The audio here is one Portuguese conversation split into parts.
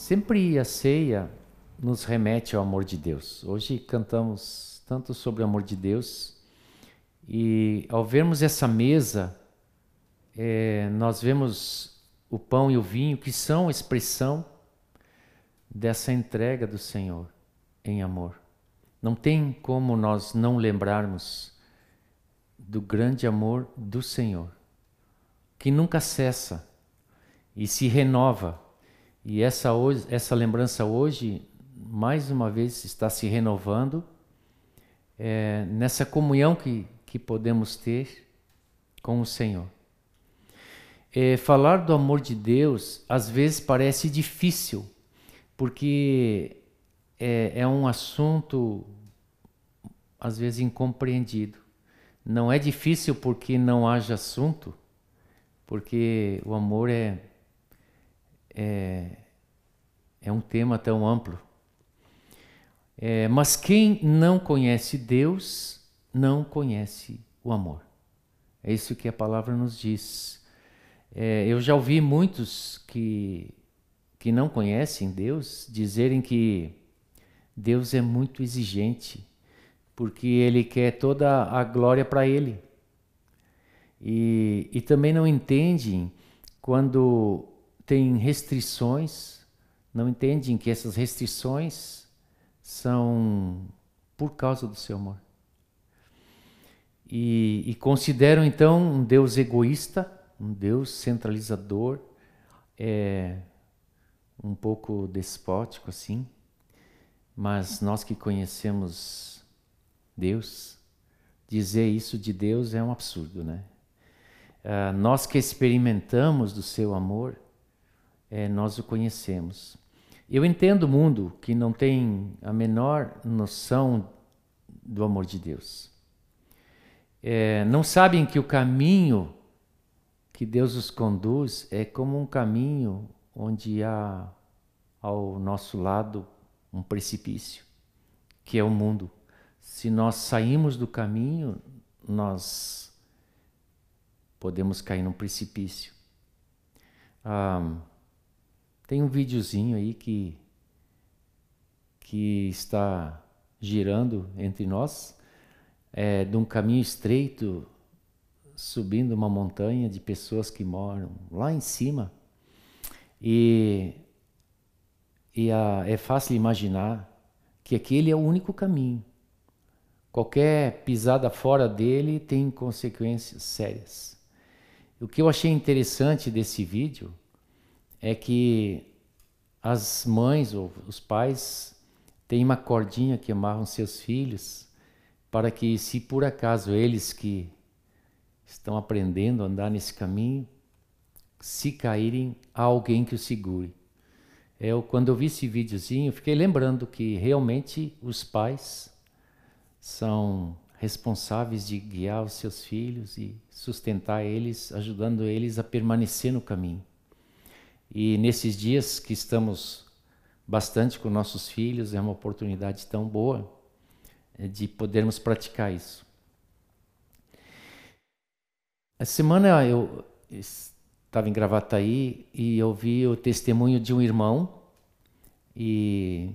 Sempre a ceia nos remete ao amor de Deus. Hoje cantamos tanto sobre o amor de Deus e ao vermos essa mesa, é, nós vemos o pão e o vinho que são expressão dessa entrega do Senhor em amor. Não tem como nós não lembrarmos do grande amor do Senhor, que nunca cessa e se renova. E essa, hoje, essa lembrança hoje, mais uma vez, está se renovando é, nessa comunhão que, que podemos ter com o Senhor. É, falar do amor de Deus às vezes parece difícil, porque é, é um assunto às vezes incompreendido. Não é difícil porque não haja assunto, porque o amor é, é, é um tema tão amplo. É, mas quem não conhece Deus não conhece o amor. É isso que a palavra nos diz. É, eu já ouvi muitos que, que não conhecem Deus dizerem que Deus é muito exigente, porque Ele quer toda a glória para Ele. E, e também não entendem quando tem restrições, não entendem que essas restrições são por causa do seu amor. E, e consideram então um Deus egoísta, um Deus centralizador, é, um pouco despótico assim. Mas nós que conhecemos Deus, dizer isso de Deus é um absurdo, né? Uh, nós que experimentamos do seu amor, é, nós o conhecemos. Eu entendo o mundo que não tem a menor noção do amor de Deus. É, não sabem que o caminho que Deus os conduz é como um caminho onde há ao nosso lado um precipício, que é o mundo. Se nós sairmos do caminho, nós podemos cair num precipício. Ah, tem um videozinho aí que, que está girando entre nós, é, de um caminho estreito, subindo uma montanha de pessoas que moram lá em cima. E e a, é fácil imaginar que aquele é o único caminho. Qualquer pisada fora dele tem consequências sérias. O que eu achei interessante desse vídeo é que as mães ou os pais têm uma cordinha que amarram seus filhos para que, se por acaso eles que estão aprendendo a andar nesse caminho, se caírem, há alguém que o segure. Eu, quando eu vi esse videozinho, fiquei lembrando que realmente os pais são responsáveis de guiar os seus filhos e sustentar eles, ajudando eles a permanecer no caminho. E nesses dias que estamos bastante com nossos filhos, é uma oportunidade tão boa é, de podermos praticar isso. Essa semana eu estava em Gravataí e ouvi o testemunho de um irmão e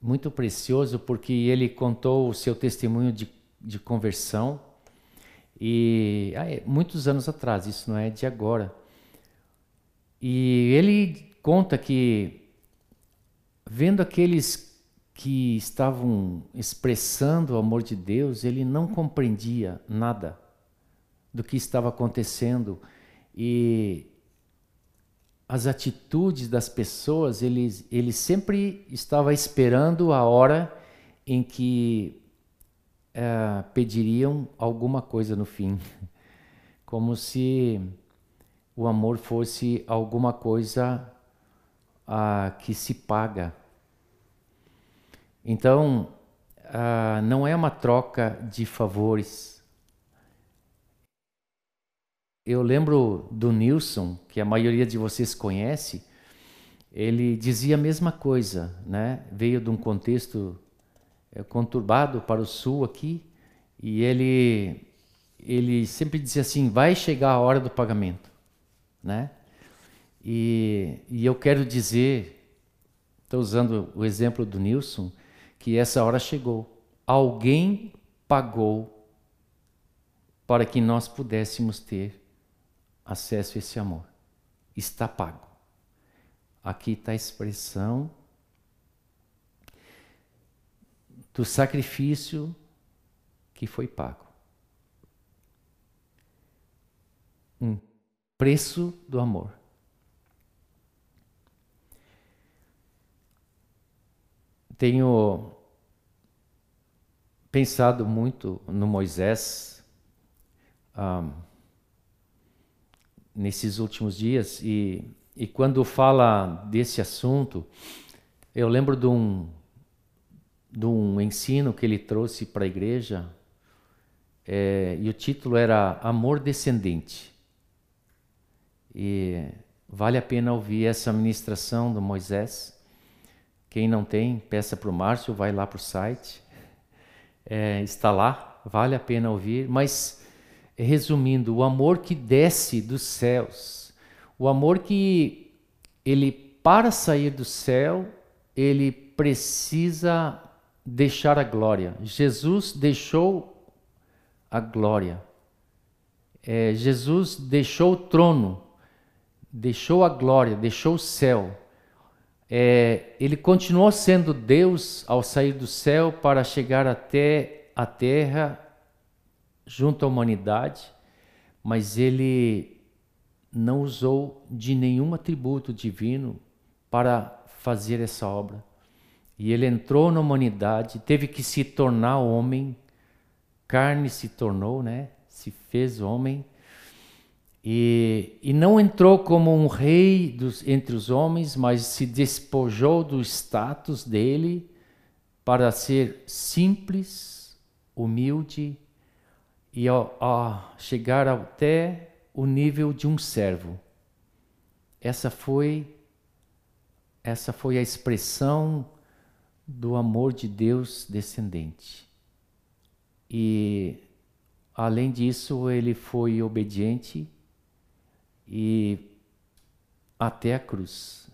muito precioso porque ele contou o seu testemunho de, de conversão e ah, é, muitos anos atrás, isso não é de agora. E ele conta que vendo aqueles que estavam expressando o amor de Deus, ele não compreendia nada do que estava acontecendo. E as atitudes das pessoas, ele, ele sempre estava esperando a hora em que é, pediriam alguma coisa no fim, como se o amor fosse alguma coisa ah, que se paga. Então, ah, não é uma troca de favores eu lembro do Nilson, que a maioria de vocês conhece, ele dizia a mesma coisa, né? Veio de um contexto é, conturbado para o sul aqui, e ele ele sempre dizia assim: vai chegar a hora do pagamento, né? E, e eu quero dizer estou usando o exemplo do Nilson, que essa hora chegou. Alguém pagou para que nós pudéssemos ter acesso a esse amor. Está pago. Aqui está a expressão do sacrifício que foi pago. Um preço do amor. Tenho pensado muito no Moisés um, nesses últimos dias e, e quando fala desse assunto, eu lembro de um, de um ensino que ele trouxe para a igreja é, e o título era Amor Descendente. E vale a pena ouvir essa ministração do Moisés. Quem não tem, peça para o Márcio, vai lá para o site. É, está lá, vale a pena ouvir. Mas, resumindo, o amor que desce dos céus, o amor que ele, para sair do céu, ele precisa deixar a glória. Jesus deixou a glória. É, Jesus deixou o trono, deixou a glória, deixou o céu. É, ele continuou sendo Deus ao sair do céu para chegar até a terra, junto à humanidade, mas ele não usou de nenhum atributo divino para fazer essa obra. E ele entrou na humanidade, teve que se tornar homem, carne se tornou, né? Se fez homem. E, e não entrou como um rei dos, entre os homens, mas se despojou do status dele para ser simples, humilde e ao chegar até o nível de um servo. Essa foi essa foi a expressão do amor de Deus descendente. E, além disso, ele foi obediente e até a cruz.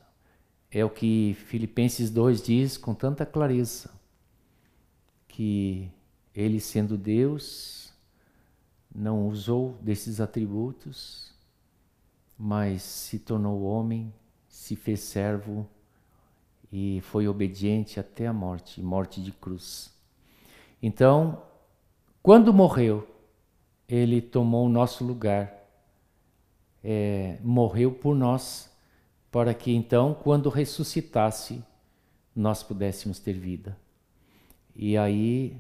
É o que Filipenses 2 diz com tanta clareza, que ele, sendo Deus, não usou desses atributos, mas se tornou homem, se fez servo e foi obediente até a morte morte de cruz. Então, quando morreu, ele tomou o nosso lugar, é, morreu por nós, para que então, quando ressuscitasse, nós pudéssemos ter vida. E aí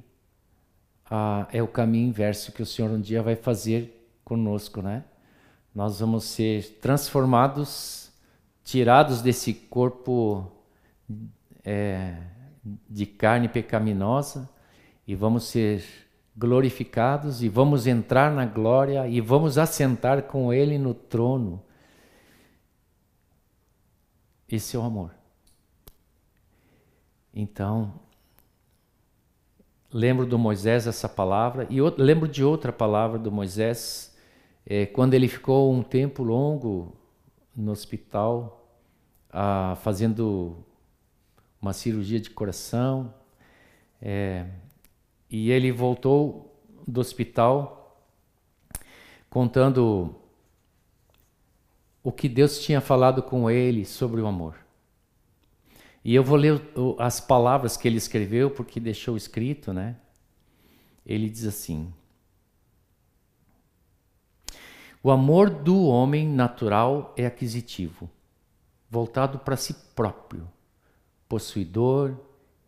ah, é o caminho inverso que o Senhor um dia vai fazer conosco, né? Nós vamos ser transformados, tirados desse corpo é, de carne pecaminosa e vamos ser glorificados e vamos entrar na glória e vamos assentar com Ele no trono. Esse é o amor. Então, lembro do Moisés essa palavra e outro, lembro de outra palavra do Moisés é, quando ele ficou um tempo longo no hospital ah, fazendo uma cirurgia de coração. É, e ele voltou do hospital contando o que Deus tinha falado com ele sobre o amor. E eu vou ler as palavras que ele escreveu, porque deixou escrito, né? Ele diz assim: O amor do homem natural é aquisitivo, voltado para si próprio possuidor,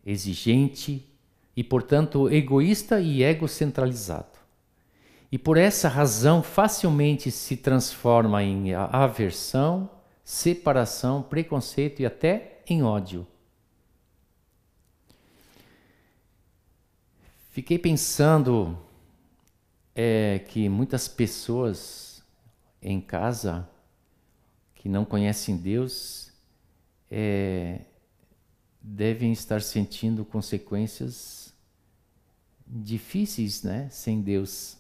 exigente e, portanto, egoísta e egocentralizado. E por essa razão facilmente se transforma em aversão, separação, preconceito e até em ódio. Fiquei pensando é, que muitas pessoas em casa que não conhecem Deus é, devem estar sentindo consequências difíceis, né, sem Deus.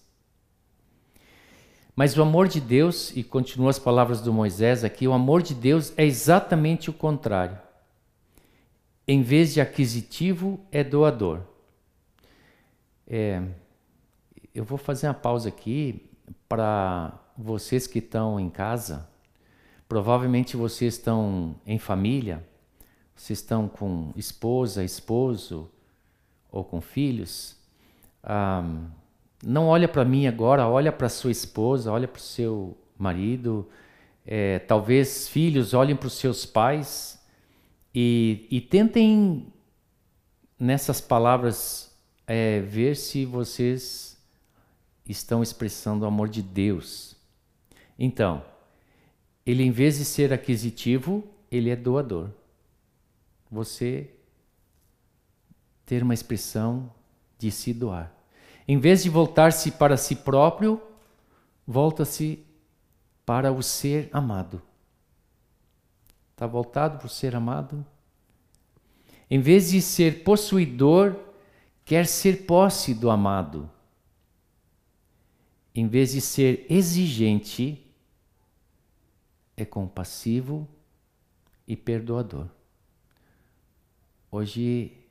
Mas o amor de Deus, e continua as palavras do Moisés aqui, o amor de Deus é exatamente o contrário. em vez de aquisitivo, é doador. É, eu vou fazer uma pausa aqui para vocês que estão em casa. Provavelmente vocês estão em família, vocês estão com esposa, esposo ou com filhos. Não olha para mim agora, olha para sua esposa, olha para o seu marido. É, talvez filhos olhem para os seus pais e, e tentem nessas palavras é, ver se vocês estão expressando o amor de Deus. Então, ele em vez de ser aquisitivo, ele é doador. Você ter uma expressão de se doar. Em vez de voltar-se para si próprio, volta-se para o ser amado. Está voltado para o ser amado? Em vez de ser possuidor, quer ser posse do amado. Em vez de ser exigente, é compassivo e perdoador. Hoje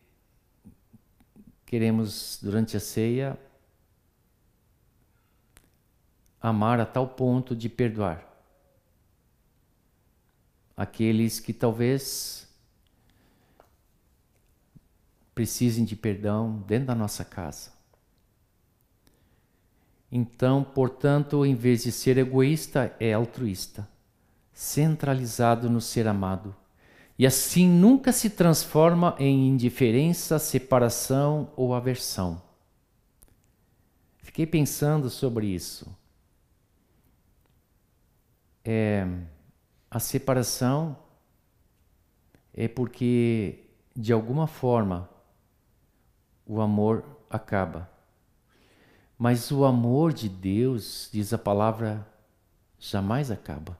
queremos, durante a ceia, amar a tal ponto de perdoar aqueles que talvez precisem de perdão dentro da nossa casa. Então, portanto, em vez de ser egoísta, é altruísta, centralizado no ser amado. E assim nunca se transforma em indiferença, separação ou aversão. Fiquei pensando sobre isso. É, a separação é porque, de alguma forma, o amor acaba. Mas o amor de Deus, diz a palavra, jamais acaba.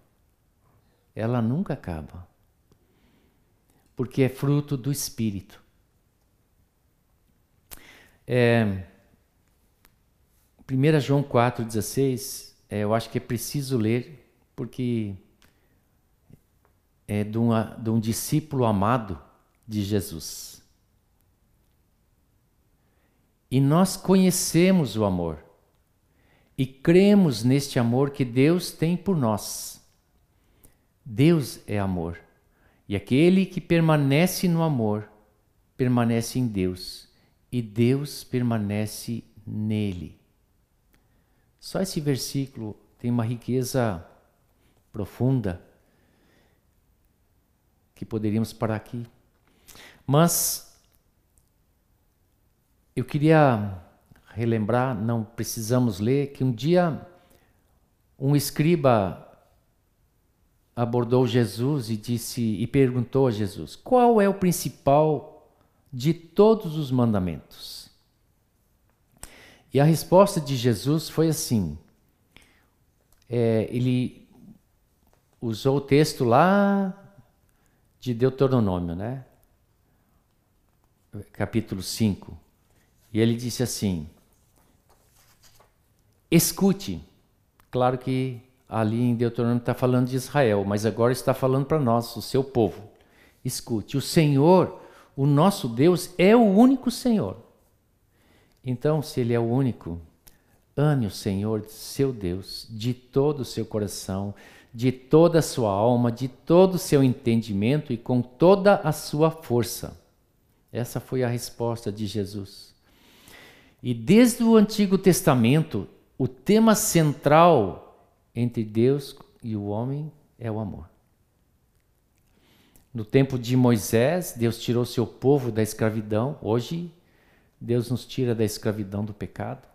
Ela nunca acaba. Porque é fruto do Espírito. É, 1 João 4,16, é, eu acho que é preciso ler, porque é de, uma, de um discípulo amado de Jesus. E nós conhecemos o amor e cremos neste amor que Deus tem por nós. Deus é amor, e aquele que permanece no amor permanece em Deus, e Deus permanece nele. Só esse versículo tem uma riqueza profunda que poderíamos parar aqui. Mas eu queria relembrar, não precisamos ler, que um dia um escriba abordou Jesus e disse e perguntou a Jesus: "Qual é o principal de todos os mandamentos?" E a resposta de Jesus foi assim: é, ele usou o texto lá de Deuteronômio, né? Capítulo 5. E ele disse assim: Escute. Claro que ali em Deuteronômio está falando de Israel, mas agora está falando para nós, o seu povo. Escute: o Senhor, o nosso Deus, é o único Senhor. Então, se Ele é o único, ame o Senhor, seu Deus, de todo o seu coração, de toda a sua alma, de todo o seu entendimento e com toda a sua força. Essa foi a resposta de Jesus. E desde o Antigo Testamento, o tema central entre Deus e o homem é o amor. No tempo de Moisés, Deus tirou seu povo da escravidão. Hoje, Deus nos tira da escravidão do pecado.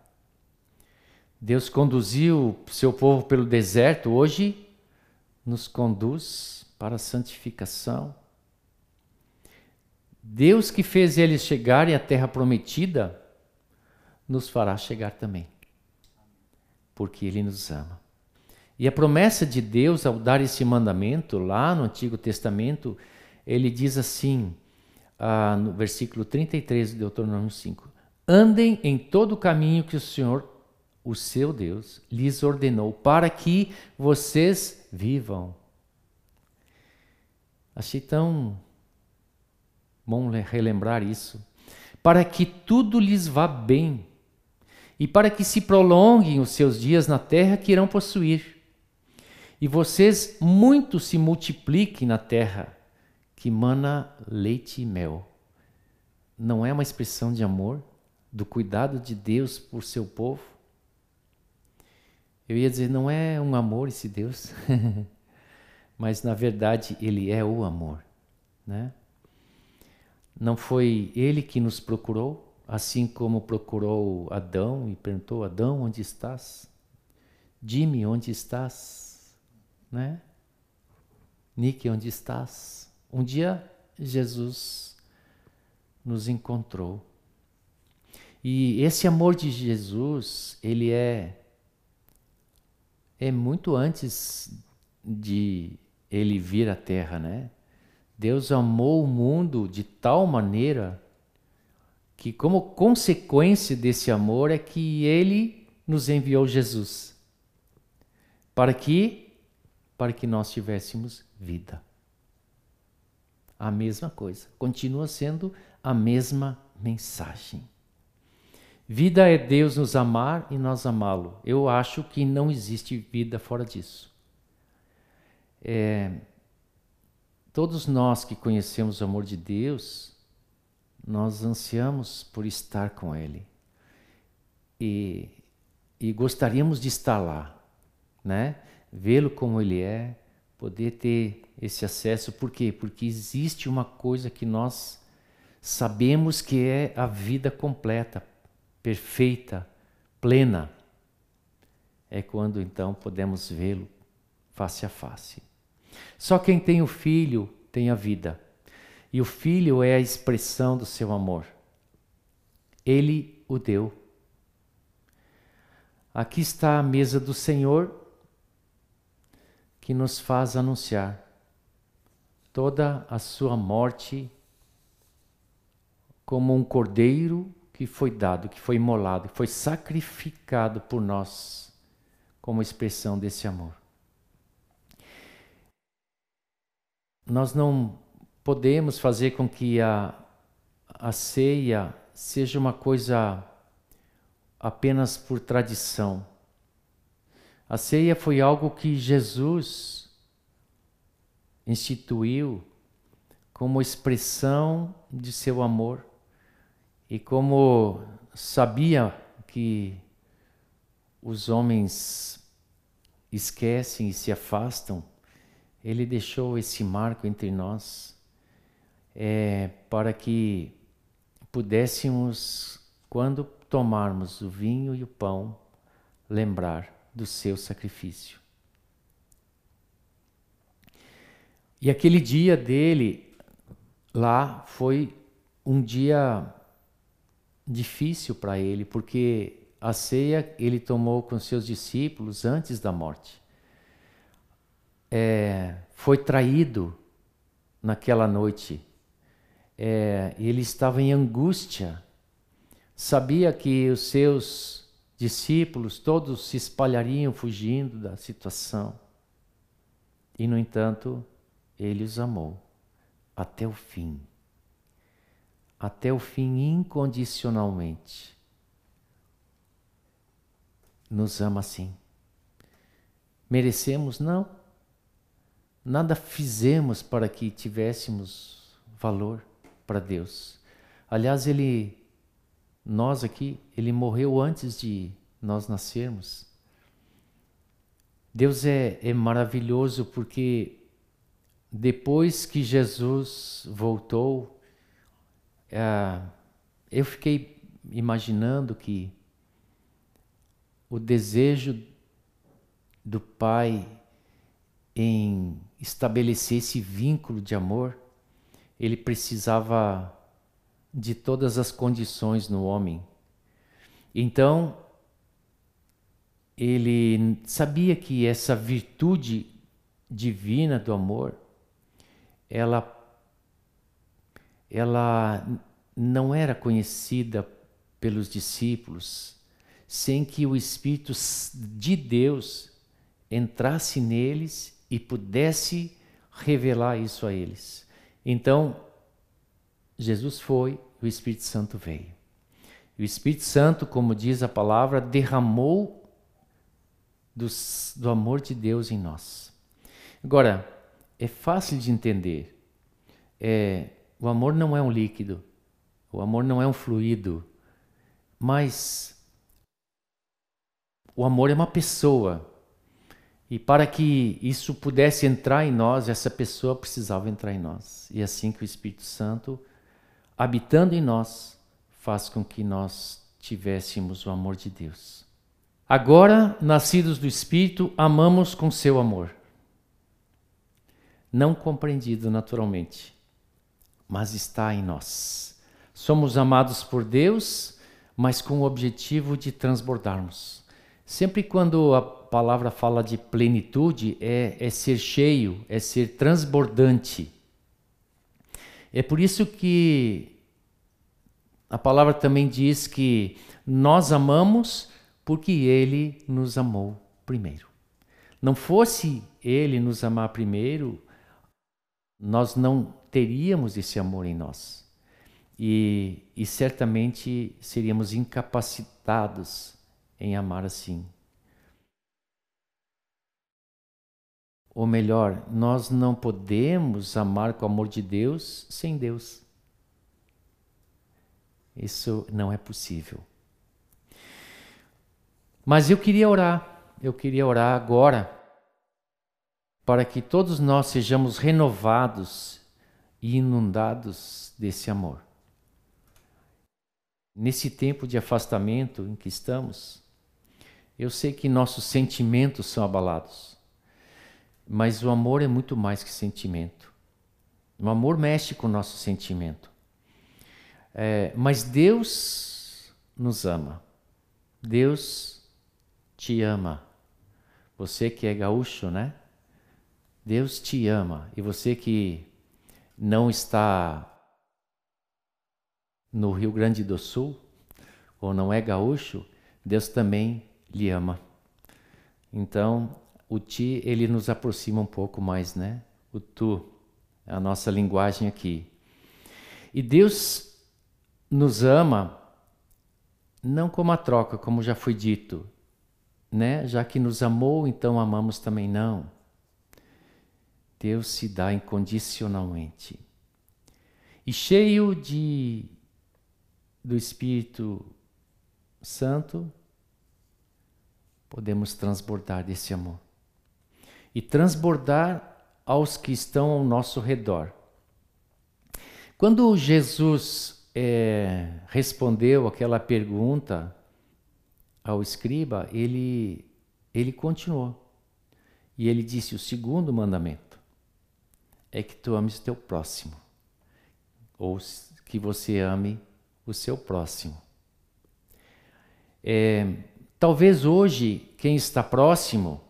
Deus conduziu seu povo pelo deserto. Hoje, nos conduz para a santificação. Deus que fez eles chegarem à terra prometida, nos fará chegar também, porque Ele nos ama. E a promessa de Deus ao dar esse mandamento, lá no Antigo Testamento, ele diz assim, ah, no versículo 33 de Deuteronômio 5: Andem em todo o caminho que o Senhor o seu Deus lhes ordenou para que vocês vivam. Achei tão bom relembrar isso, para que tudo lhes vá bem e para que se prolonguem os seus dias na terra que irão possuir. E vocês muito se multipliquem na terra que mana leite e mel. Não é uma expressão de amor, do cuidado de Deus por seu povo? Eu ia dizer, não é um amor esse Deus, mas na verdade ele é o amor, né? Não foi ele que nos procurou, assim como procurou Adão e perguntou: Adão, onde estás? Dime, onde estás? Né? Nick, onde estás? Um dia Jesus nos encontrou. E esse amor de Jesus, ele é é muito antes de ele vir à terra, né? Deus amou o mundo de tal maneira que, como consequência desse amor, é que Ele nos enviou Jesus. Para que? Para que nós tivéssemos vida. A mesma coisa. Continua sendo a mesma mensagem. Vida é Deus nos amar e nós amá-lo. Eu acho que não existe vida fora disso. É, todos nós que conhecemos o amor de Deus, nós ansiamos por estar com Ele. E, e gostaríamos de estar lá, né? Vê-lo como Ele é, poder ter esse acesso. Por quê? Porque existe uma coisa que nós sabemos que é a vida completa, perfeita, plena. É quando então podemos vê-lo face a face. Só quem tem o filho tem a vida. E o filho é a expressão do seu amor. Ele o deu. Aqui está a mesa do Senhor que nos faz anunciar toda a sua morte como um cordeiro que foi dado, que foi imolado, que foi sacrificado por nós como expressão desse amor. Nós não podemos fazer com que a, a ceia seja uma coisa apenas por tradição. A ceia foi algo que Jesus instituiu como expressão de seu amor. E como sabia que os homens esquecem e se afastam, ele deixou esse marco entre nós é, para que pudéssemos, quando tomarmos o vinho e o pão, lembrar do seu sacrifício. E aquele dia dele lá foi um dia difícil para ele, porque a ceia ele tomou com seus discípulos antes da morte. É, foi traído naquela noite é, ele estava em angústia, sabia que os seus discípulos todos se espalhariam fugindo da situação. E, no entanto, ele os amou até o fim. Até o fim, incondicionalmente. Nos ama assim. Merecemos? Não. Nada fizemos para que tivéssemos valor para Deus. Aliás, ele, nós aqui, ele morreu antes de nós nascermos. Deus é, é maravilhoso porque depois que Jesus voltou, é, eu fiquei imaginando que o desejo do Pai em estabelecer esse vínculo de amor ele precisava de todas as condições no homem. Então, ele sabia que essa virtude divina do amor, ela, ela não era conhecida pelos discípulos sem que o Espírito de Deus entrasse neles e pudesse revelar isso a eles. Então, Jesus foi, o Espírito Santo veio. E o Espírito Santo, como diz a palavra, derramou do amor de Deus em nós. Agora, é fácil de entender. É, o amor não é um líquido, o amor não é um fluido, mas o amor é uma pessoa. E para que isso pudesse entrar em nós, essa pessoa precisava entrar em nós. E é assim que o Espírito Santo, habitando em nós, faz com que nós tivéssemos o amor de Deus. Agora, nascidos do Espírito, amamos com seu amor. Não compreendido naturalmente, mas está em nós. Somos amados por Deus, mas com o objetivo de transbordarmos. Sempre quando a palavra fala de plenitude, é, é ser cheio, é ser transbordante. É por isso que a palavra também diz que nós amamos porque Ele nos amou primeiro. Não fosse Ele nos amar primeiro, nós não teríamos esse amor em nós. E, e certamente seríamos incapacitados em amar assim. Ou melhor, nós não podemos amar com o amor de Deus sem Deus. Isso não é possível. Mas eu queria orar, eu queria orar agora para que todos nós sejamos renovados e inundados desse amor. Nesse tempo de afastamento em que estamos, eu sei que nossos sentimentos são abalados. Mas o amor é muito mais que sentimento. O amor mexe com o nosso sentimento. É, mas Deus nos ama. Deus te ama. Você que é gaúcho, né? Deus te ama. E você que não está no Rio Grande do Sul, ou não é gaúcho, Deus também lhe ama. Então, o ti ele nos aproxima um pouco mais, né? O tu, é a nossa linguagem aqui. E Deus nos ama não como a troca, como já foi dito, né? Já que nos amou, então amamos também não. Deus se dá incondicionalmente. E cheio de do Espírito Santo, podemos transbordar desse amor e transbordar aos que estão ao nosso redor. Quando Jesus é, respondeu aquela pergunta ao escriba, ele, ele continuou. E ele disse: O segundo mandamento é que tu ames teu próximo, ou que você ame o seu próximo. É, talvez hoje, quem está próximo,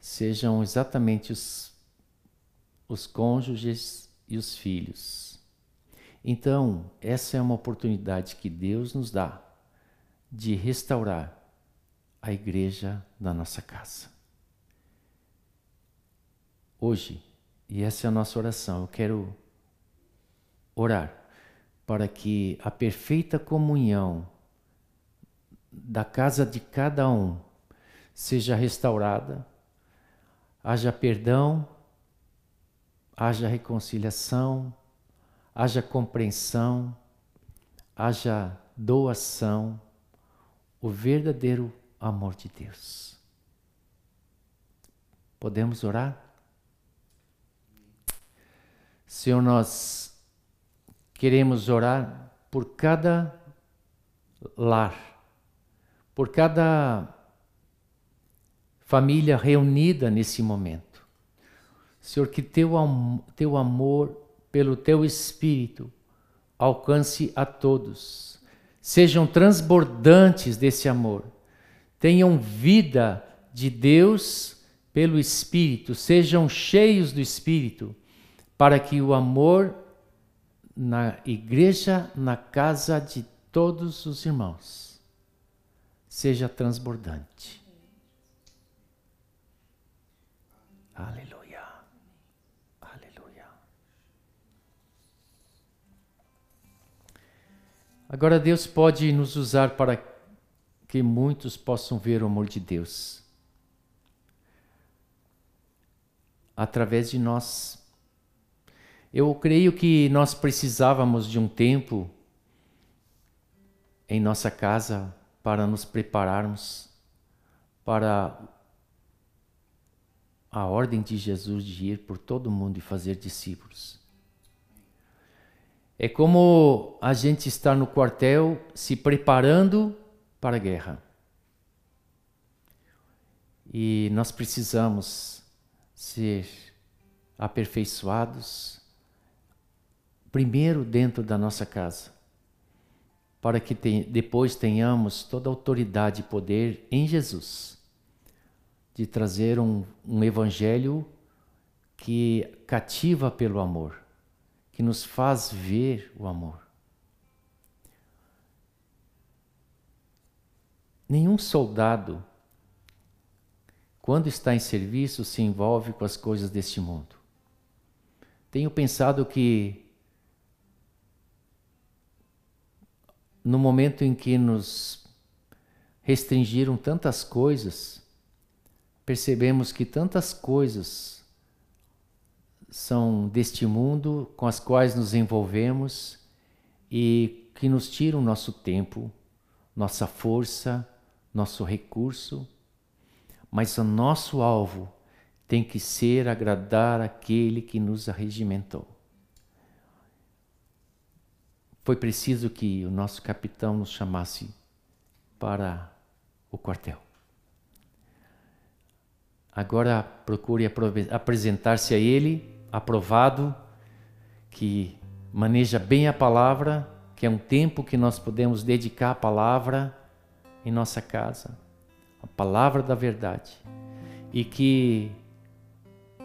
sejam exatamente os, os cônjuges e os filhos. Então, essa é uma oportunidade que Deus nos dá de restaurar a igreja da nossa casa. Hoje, e essa é a nossa oração, eu quero orar para que a perfeita comunhão da casa de cada um seja restaurada haja perdão, haja reconciliação, haja compreensão, haja doação, o verdadeiro amor de Deus. Podemos orar? Senhor, nós queremos orar por cada lar, por cada família reunida nesse momento. Senhor, que teu, teu amor pelo teu Espírito alcance a todos, sejam transbordantes desse amor, tenham vida de Deus pelo Espírito, sejam cheios do Espírito, para que o amor na igreja, na casa de todos os irmãos, seja transbordante. Agora Deus pode nos usar para que muitos possam ver o amor de Deus através de nós. Eu creio que nós precisávamos de um tempo em nossa casa para nos prepararmos para a ordem de Jesus de ir por todo mundo e fazer discípulos. É como a gente estar no quartel se preparando para a guerra. E nós precisamos ser aperfeiçoados primeiro dentro da nossa casa, para que depois tenhamos toda a autoridade e poder em Jesus de trazer um, um evangelho que cativa pelo amor, que nos faz ver o amor. Nenhum soldado, quando está em serviço, se envolve com as coisas deste mundo. Tenho pensado que no momento em que nos restringiram tantas coisas, percebemos que tantas coisas são deste mundo com as quais nos envolvemos e que nos tiram nosso tempo, nossa força, nosso recurso, mas o nosso alvo tem que ser agradar aquele que nos arregimentou. Foi preciso que o nosso capitão nos chamasse para o quartel. Agora procure apresentar-se a Ele, aprovado, que maneja bem a palavra, que é um tempo que nós podemos dedicar à palavra em nossa casa, a palavra da verdade, e que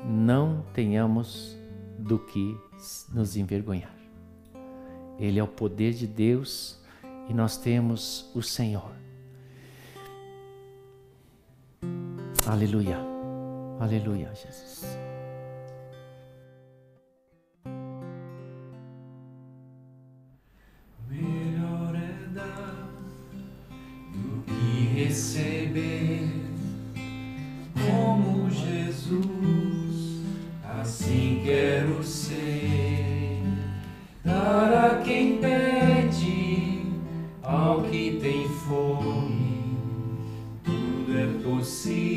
não tenhamos do que nos envergonhar. Ele é o poder de Deus e nós temos o Senhor. Aleluia. Aleluia, Jesus. Quem pede, ao que tem fome, tudo é possível